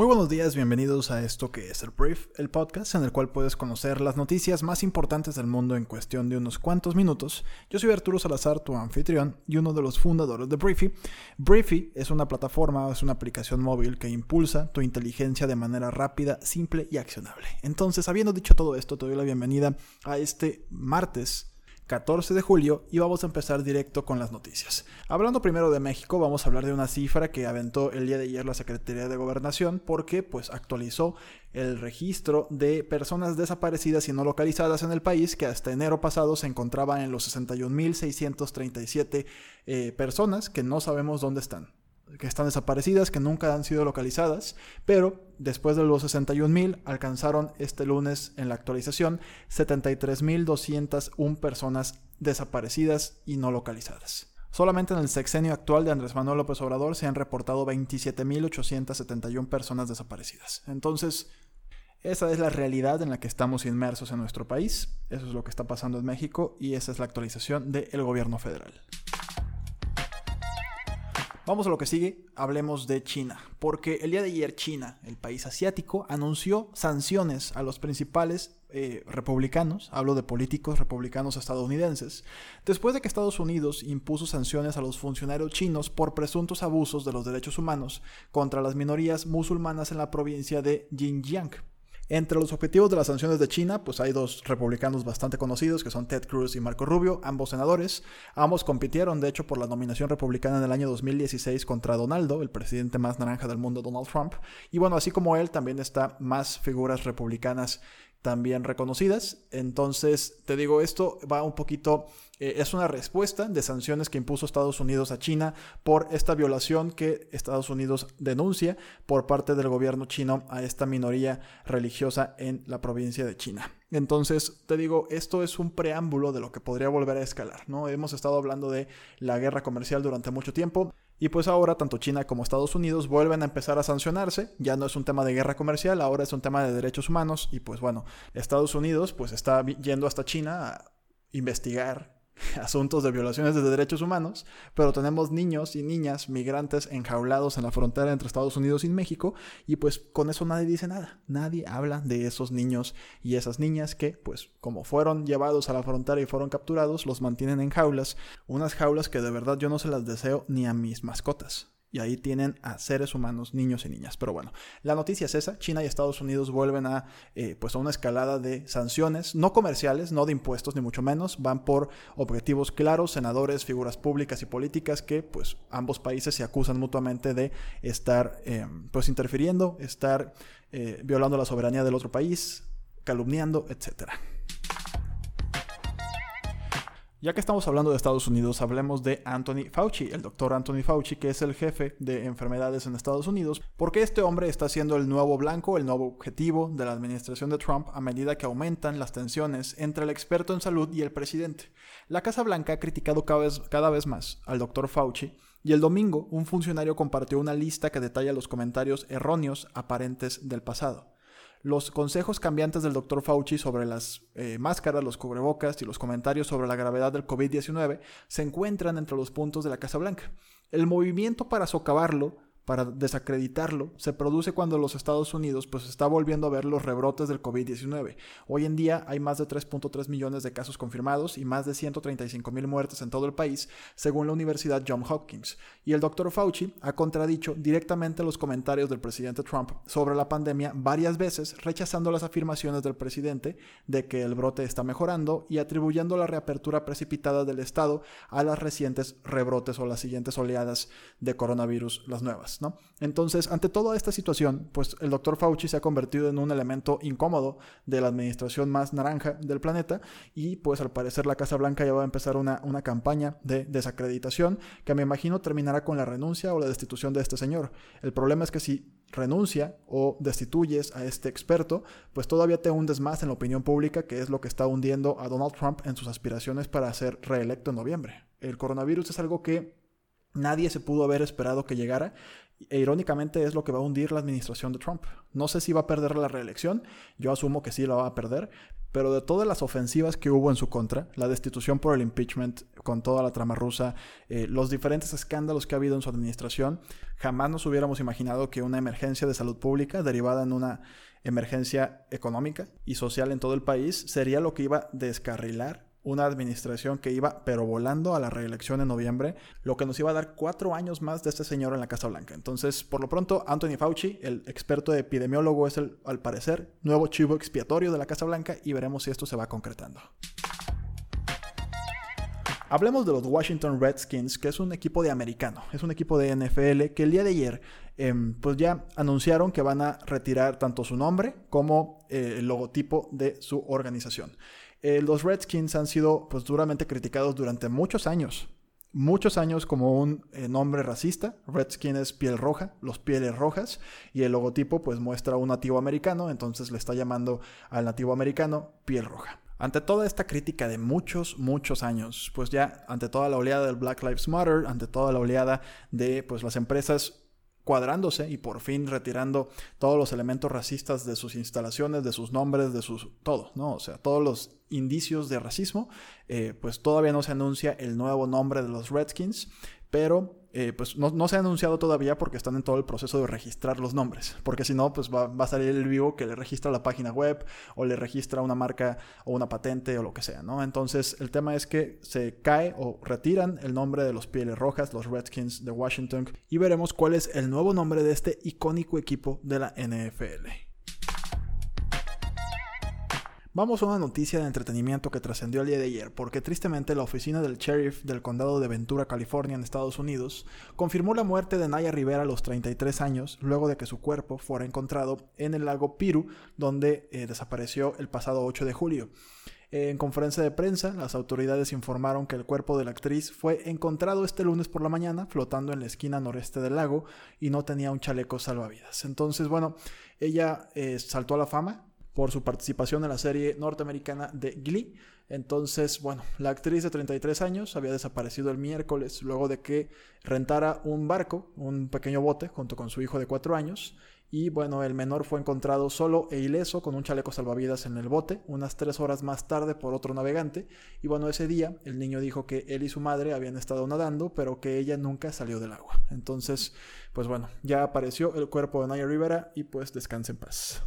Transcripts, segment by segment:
Muy buenos días, bienvenidos a esto que es el Brief, el podcast en el cual puedes conocer las noticias más importantes del mundo en cuestión de unos cuantos minutos. Yo soy Arturo Salazar, tu anfitrión y uno de los fundadores de Briefy. Briefy es una plataforma, es una aplicación móvil que impulsa tu inteligencia de manera rápida, simple y accionable. Entonces, habiendo dicho todo esto, te doy la bienvenida a este martes 14 de julio y vamos a empezar directo con las noticias. Hablando primero de México, vamos a hablar de una cifra que aventó el día de ayer la Secretaría de Gobernación porque pues actualizó el registro de personas desaparecidas y no localizadas en el país que hasta enero pasado se encontraban en los 61.637 eh, personas que no sabemos dónde están que están desaparecidas, que nunca han sido localizadas, pero después de los 61.000 alcanzaron este lunes en la actualización 73.201 personas desaparecidas y no localizadas. Solamente en el sexenio actual de Andrés Manuel López Obrador se han reportado 27.871 personas desaparecidas. Entonces, esa es la realidad en la que estamos inmersos en nuestro país, eso es lo que está pasando en México y esa es la actualización del gobierno federal. Vamos a lo que sigue, hablemos de China, porque el día de ayer China, el país asiático, anunció sanciones a los principales eh, republicanos, hablo de políticos republicanos estadounidenses, después de que Estados Unidos impuso sanciones a los funcionarios chinos por presuntos abusos de los derechos humanos contra las minorías musulmanas en la provincia de Xinjiang. Entre los objetivos de las sanciones de China, pues hay dos republicanos bastante conocidos, que son Ted Cruz y Marco Rubio, ambos senadores. Ambos compitieron, de hecho, por la nominación republicana en el año 2016 contra Donaldo, el presidente más naranja del mundo, Donald Trump. Y bueno, así como él, también está más figuras republicanas también reconocidas. Entonces, te digo, esto va un poquito, eh, es una respuesta de sanciones que impuso Estados Unidos a China por esta violación que Estados Unidos denuncia por parte del gobierno chino a esta minoría religiosa en la provincia de China. Entonces, te digo, esto es un preámbulo de lo que podría volver a escalar, ¿no? Hemos estado hablando de la guerra comercial durante mucho tiempo. Y pues ahora tanto China como Estados Unidos vuelven a empezar a sancionarse, ya no es un tema de guerra comercial, ahora es un tema de derechos humanos. Y pues bueno, Estados Unidos pues está yendo hasta China a investigar asuntos de violaciones de derechos humanos, pero tenemos niños y niñas migrantes enjaulados en la frontera entre Estados Unidos y México y pues con eso nadie dice nada, nadie habla de esos niños y esas niñas que pues como fueron llevados a la frontera y fueron capturados, los mantienen en jaulas, unas jaulas que de verdad yo no se las deseo ni a mis mascotas. Y ahí tienen a seres humanos, niños y niñas. Pero bueno, la noticia es esa. China y Estados Unidos vuelven a, eh, pues a una escalada de sanciones, no comerciales, no de impuestos, ni mucho menos. Van por objetivos claros, senadores, figuras públicas y políticas que pues ambos países se acusan mutuamente de estar eh, pues interfiriendo, estar eh, violando la soberanía del otro país, calumniando, etcétera. Ya que estamos hablando de Estados Unidos, hablemos de Anthony Fauci, el doctor Anthony Fauci, que es el jefe de enfermedades en Estados Unidos, porque este hombre está siendo el nuevo blanco, el nuevo objetivo de la administración de Trump a medida que aumentan las tensiones entre el experto en salud y el presidente. La Casa Blanca ha criticado cada vez, cada vez más al doctor Fauci y el domingo un funcionario compartió una lista que detalla los comentarios erróneos aparentes del pasado. Los consejos cambiantes del Dr. Fauci sobre las eh, máscaras, los cubrebocas y los comentarios sobre la gravedad del COVID-19 se encuentran entre los puntos de la Casa Blanca. El movimiento para socavarlo para desacreditarlo se produce cuando los Estados Unidos pues está volviendo a ver los rebrotes del COVID-19. Hoy en día hay más de 3.3 millones de casos confirmados y más de 135 mil muertes en todo el país, según la Universidad John Hopkins. Y el doctor Fauci ha contradicho directamente los comentarios del presidente Trump sobre la pandemia varias veces, rechazando las afirmaciones del presidente de que el brote está mejorando y atribuyendo la reapertura precipitada del Estado a las recientes rebrotes o las siguientes oleadas de coronavirus, las nuevas. Entonces, ante toda esta situación, pues el doctor Fauci se ha convertido en un elemento incómodo de la administración más naranja del planeta y pues al parecer la Casa Blanca ya va a empezar una, una campaña de desacreditación que me imagino terminará con la renuncia o la destitución de este señor. El problema es que si renuncia o destituyes a este experto, pues todavía te hundes más en la opinión pública, que es lo que está hundiendo a Donald Trump en sus aspiraciones para ser reelecto en noviembre. El coronavirus es algo que Nadie se pudo haber esperado que llegara e irónicamente es lo que va a hundir la administración de Trump. No sé si va a perder la reelección, yo asumo que sí la va a perder, pero de todas las ofensivas que hubo en su contra, la destitución por el impeachment con toda la trama rusa, eh, los diferentes escándalos que ha habido en su administración, jamás nos hubiéramos imaginado que una emergencia de salud pública derivada en una emergencia económica y social en todo el país sería lo que iba a descarrilar una administración que iba pero volando a la reelección en noviembre, lo que nos iba a dar cuatro años más de este señor en la Casa Blanca. Entonces, por lo pronto, Anthony Fauci, el experto epidemiólogo, es el, al parecer, nuevo chivo expiatorio de la Casa Blanca y veremos si esto se va concretando. Hablemos de los Washington Redskins, que es un equipo de americano, es un equipo de NFL que el día de ayer em, pues ya anunciaron que van a retirar tanto su nombre como eh, el logotipo de su organización. Eh, los Redskins han sido pues duramente criticados durante muchos años. Muchos años como un eh, nombre racista. Redskin es piel roja, los pieles rojas. Y el logotipo pues muestra un nativo americano, entonces le está llamando al nativo americano piel roja. Ante toda esta crítica de muchos, muchos años, pues ya ante toda la oleada del Black Lives Matter, ante toda la oleada de pues las empresas cuadrándose y por fin retirando todos los elementos racistas de sus instalaciones, de sus nombres, de sus todo, ¿no? O sea, todos los indicios de racismo, eh, pues todavía no se anuncia el nuevo nombre de los Redskins, pero eh, pues no, se ha anunciado todavía porque están en todo el proceso de registrar los nombres, porque si no, pues va, va, a salir el vivo que le registra la página web o le registra una marca o una patente o lo que sea, ¿no? Entonces el tema es que se cae o retiran el nombre de los Pieles Rojas, los Redskins de Washington, y veremos cuál es el nuevo nombre de este icónico equipo de la NFL. Vamos a una noticia de entretenimiento que trascendió el día de ayer, porque tristemente la oficina del sheriff del condado de Ventura, California, en Estados Unidos, confirmó la muerte de Naya Rivera a los 33 años, luego de que su cuerpo fuera encontrado en el lago Piru, donde eh, desapareció el pasado 8 de julio. En conferencia de prensa, las autoridades informaron que el cuerpo de la actriz fue encontrado este lunes por la mañana flotando en la esquina noreste del lago y no tenía un chaleco salvavidas. Entonces, bueno, ella eh, saltó a la fama por su participación en la serie norteamericana de Glee. Entonces, bueno, la actriz de 33 años había desaparecido el miércoles luego de que rentara un barco, un pequeño bote, junto con su hijo de 4 años. Y bueno, el menor fue encontrado solo e ileso con un chaleco salvavidas en el bote, unas tres horas más tarde por otro navegante. Y bueno, ese día el niño dijo que él y su madre habían estado nadando, pero que ella nunca salió del agua. Entonces, pues bueno, ya apareció el cuerpo de Naya Rivera y pues descanse en paz.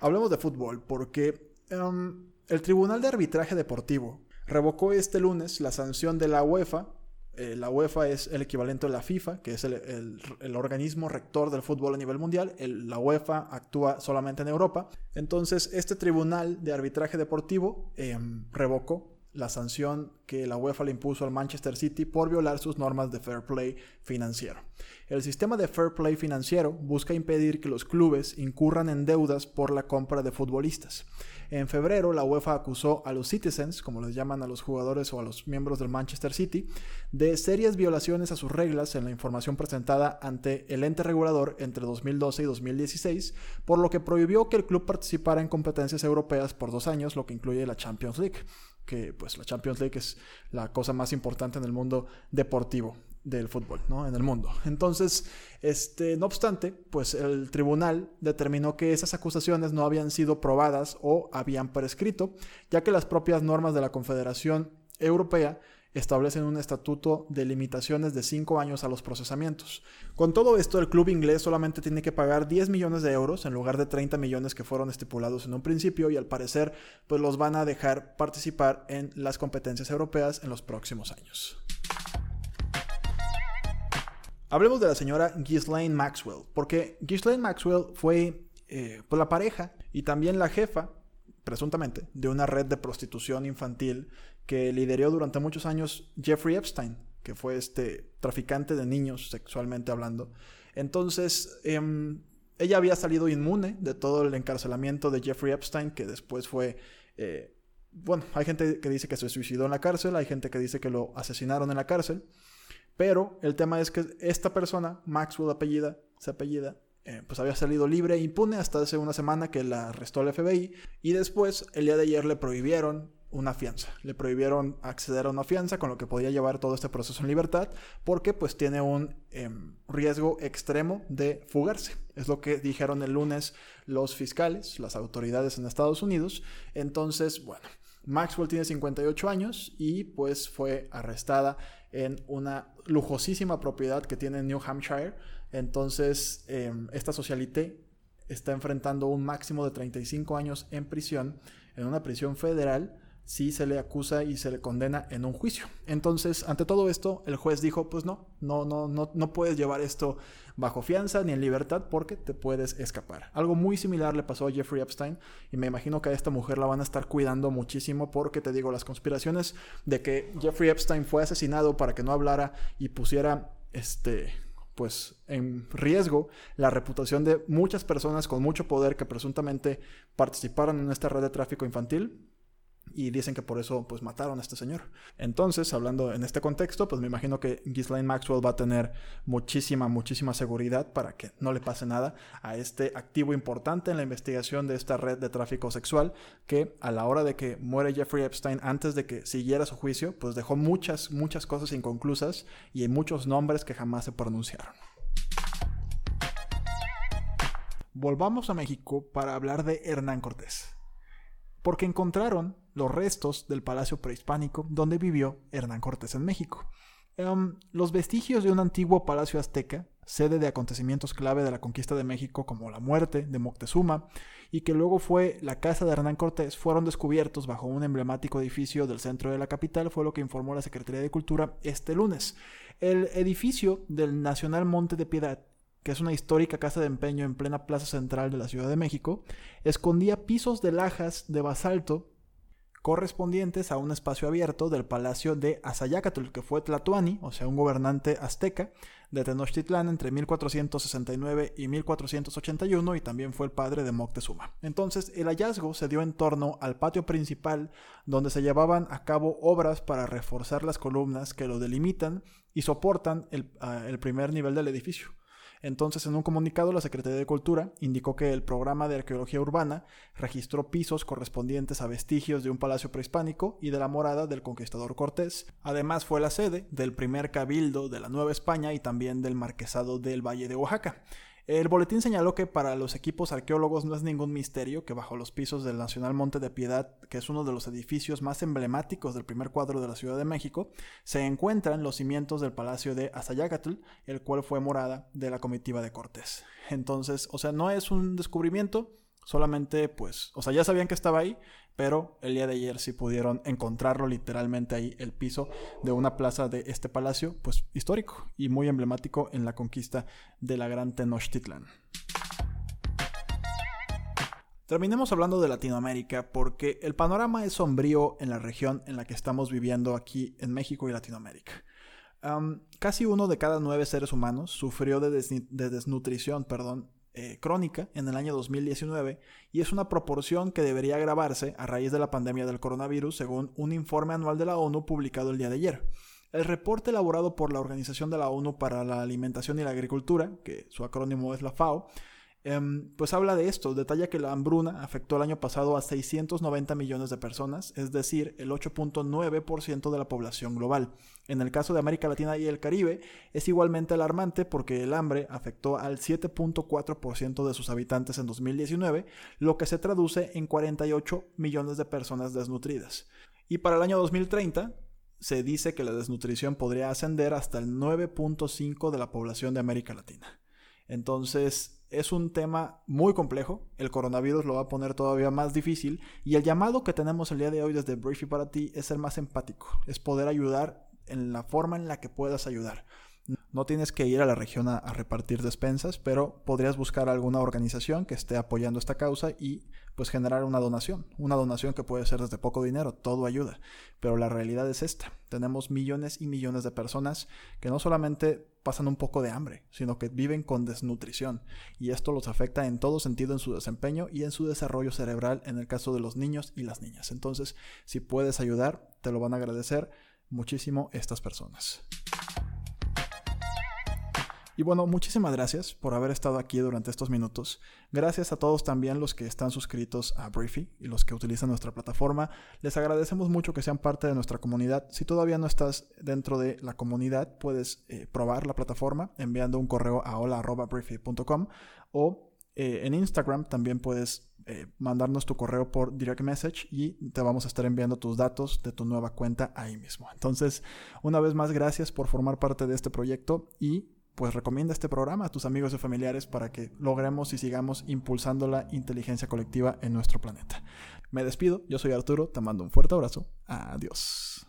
Hablemos de fútbol porque em, el Tribunal de Arbitraje Deportivo revocó este lunes la sanción de la UEFA. Eh, la UEFA es el equivalente a la FIFA, que es el, organismo rector del fútbol a nivel mundial. la UEFA actúa solamente en Europa. Entonces, este Tribunal de Arbitraje Deportivo em, revocó la sanción que la UEFA le impuso al Manchester City por violar sus normas de fair play financiero. El sistema de fair play financiero busca impedir que los clubes incurran en deudas por la compra de futbolistas. En febrero, la UEFA acusó a los Citizens, como les llaman a los jugadores o a los miembros del Manchester City, de serias violaciones a sus reglas en la información presentada ante el ente regulador entre 2012 y 2016, por lo que prohibió que el club participara en competencias europeas por dos años, lo que incluye la Champions League que pues la Champions League es la cosa más importante en el mundo deportivo del fútbol, ¿no? En el mundo. Entonces, este, no obstante, pues el tribunal determinó que esas acusaciones no habían sido probadas o habían prescrito, ya que las propias normas de la Confederación Europea establecen un estatuto de limitaciones de 5 años a los procesamientos. Con todo esto, el club inglés solamente tiene que pagar 10 millones de euros en lugar de 30 millones que fueron estipulados en un principio y al parecer pues los van a dejar participar en las competencias europeas en los próximos años. Hablemos de la señora Ghislaine Maxwell, porque Ghislaine Maxwell fue eh, pues, la pareja y también la jefa presuntamente, de una red de prostitución infantil que lideró durante muchos años Jeffrey Epstein, que fue este traficante de niños sexualmente hablando. Entonces, em, ella había salido inmune de todo el encarcelamiento de Jeffrey Epstein, que después fue... Eh, bueno, hay gente que dice que se suicidó en la cárcel, hay gente que dice que lo asesinaron en la cárcel, pero el tema es que esta persona, Maxwell apellida, se apellida, eh, pues había salido libre e impune hasta hace una semana que la arrestó el FBI y después el día de ayer le prohibieron una fianza. Le prohibieron acceder a una fianza con lo que podía llevar todo este proceso en libertad porque pues tiene un em, riesgo extremo de fugarse. Es lo que dijeron el lunes los fiscales, las autoridades en Estados Unidos. Entonces, bueno, Maxwell tiene 58 años y pues fue arrestada en una lujosísima propiedad que tiene en New Hampshire. Entonces, em, esta socialité está enfrentando un máximo de 35 años en prisión, en una prisión federal, si se le acusa y se le condena en un juicio. Entonces, ante todo esto, el juez dijo, pues no, no, no, no, no puedes llevar esto bajo fianza ni en libertad porque te puedes escapar. Algo muy similar le pasó a Jeffrey Epstein y me imagino que a esta mujer la van a estar cuidando muchísimo porque te digo, las conspiraciones de que Jeffrey Epstein fue asesinado para que no hablara y pusiera este pues en riesgo la reputación de muchas personas con mucho poder que presuntamente participaron en esta red de tráfico infantil y dicen que por eso pues mataron a este señor. Entonces, hablando en este contexto, pues me imagino que Ghislaine Maxwell va a tener muchísima, muchísima seguridad para que no le pase nada a este activo importante en la investigación de esta red de tráfico sexual que a la hora de que muere Jeffrey Epstein, antes de que siguiera su juicio, pues dejó muchas, muchas cosas inconclusas y muchos nombres que jamás se pronunciaron. Volvamos a México para hablar de Hernán Cortés porque encontraron los restos del palacio prehispánico donde vivió Hernán Cortés en México. Em, los vestigios de un antiguo palacio azteca, sede de acontecimientos clave de la conquista de México como la muerte de Moctezuma, y que luego fue la casa de Hernán Cortés, fueron descubiertos bajo un emblemático edificio del centro de la capital, fue lo que informó la Secretaría de Cultura este lunes. El edificio del Nacional Monte de Piedad que es una histórica casa de empeño en plena plaza central de la Ciudad de México, escondía pisos de lajas de basalto correspondientes a un espacio abierto del palacio de Azayacatl, que fue Tlatuani, o sea, un gobernante azteca de Tenochtitlán entre 1469 y 1481 y también fue el padre de Moctezuma. Entonces, el hallazgo se dio en torno al patio principal donde se llevaban a cabo obras para reforzar las columnas que lo delimitan y soportan el, ah, el primer nivel del edificio. Entonces, en un comunicado, la Secretaría de Cultura indicó que el programa de arqueología urbana registró pisos correspondientes a vestigios de un palacio prehispánico y de la morada del conquistador Cortés. Además, fue la sede del primer cabildo de la Nueva España y también del marquesado del Valle de Oaxaca. El boletín señaló que para los equipos arqueólogos no es ningún misterio que bajo los pisos del Nacional Monte de Piedad, que es uno de los edificios más emblemáticos del primer cuadro de la Ciudad de México, se encuentran los cimientos del Palacio de Azayacatl, el cual fue morada de la comitiva de Cortés. Entonces, o sea, no es un descubrimiento, solamente pues, o sea, ya sabían que estaba ahí, pero el día de ayer sí pudieron encontrarlo literalmente ahí, el piso de una plaza de este palacio, pues histórico y muy emblemático en la conquista de la gran Tenochtitlan. Terminemos hablando de Latinoamérica porque el panorama es sombrío en la región en la que estamos viviendo aquí en México y Latinoamérica. casi uno de cada nueve seres humanos sufrió de, de desnutrición perdón, eh, crónica en el año 2019 y es una proporción que debería agravarse a raíz de la pandemia del coronavirus según un informe anual de la ONU publicado el día de ayer. El reporte elaborado por la Organización de la ONU para la Alimentación y la Agricultura, que su acrónimo es la FAO, Em, pues habla de esto, detalla que la hambruna afectó el año pasado a 690 millones de personas, es decir, el 8.9% de la población global. En el caso de América Latina y el Caribe, es igualmente alarmante porque el hambre afectó al 7.4% de sus habitantes en 2019, lo que se traduce en 48 millones de personas desnutridas. Y para el año 2030, se dice que la desnutrición podría ascender hasta el 9.5% de la población de América Latina. Entonces, es un tema muy complejo, el coronavirus lo va a poner todavía más difícil y el llamado que tenemos el día de hoy desde Briefy para ti es ser más empático, es poder ayudar en la forma en la que puedas ayudar. No tienes que ir a la región a, repartir despensas, pero podrías buscar alguna organización que esté apoyando esta causa y pues generar una donación. Una donación que puede ser desde poco dinero, todo ayuda. Pero la realidad es esta. Tenemos millones y millones de personas que no solamente pasan un poco de hambre, sino que viven con desnutrición. Y esto los afecta en todo sentido en su desempeño y en su desarrollo cerebral en el caso de los niños y las niñas. Entonces, si puedes ayudar, te lo van a agradecer muchísimo estas personas. Y bueno, muchísimas gracias por haber estado aquí durante estos minutos. Gracias a todos también los que están suscritos a Briefy y los que utilizan nuestra plataforma. Les agradecemos mucho que sean parte de nuestra comunidad. Si todavía no estás dentro de la comunidad, puedes eh, probar la plataforma enviando un correo a hola.briefy.com o eh, en Instagram también puedes eh, mandarnos tu correo por direct message y te vamos a estar enviando tus datos de tu nueva cuenta ahí mismo. Entonces, una vez más, gracias por formar parte de este proyecto y pues recomienda este programa a tus amigos y familiares para que logremos y sigamos impulsando la inteligencia colectiva en nuestro planeta. Me despido, yo soy Arturo, te mando un fuerte abrazo, adiós.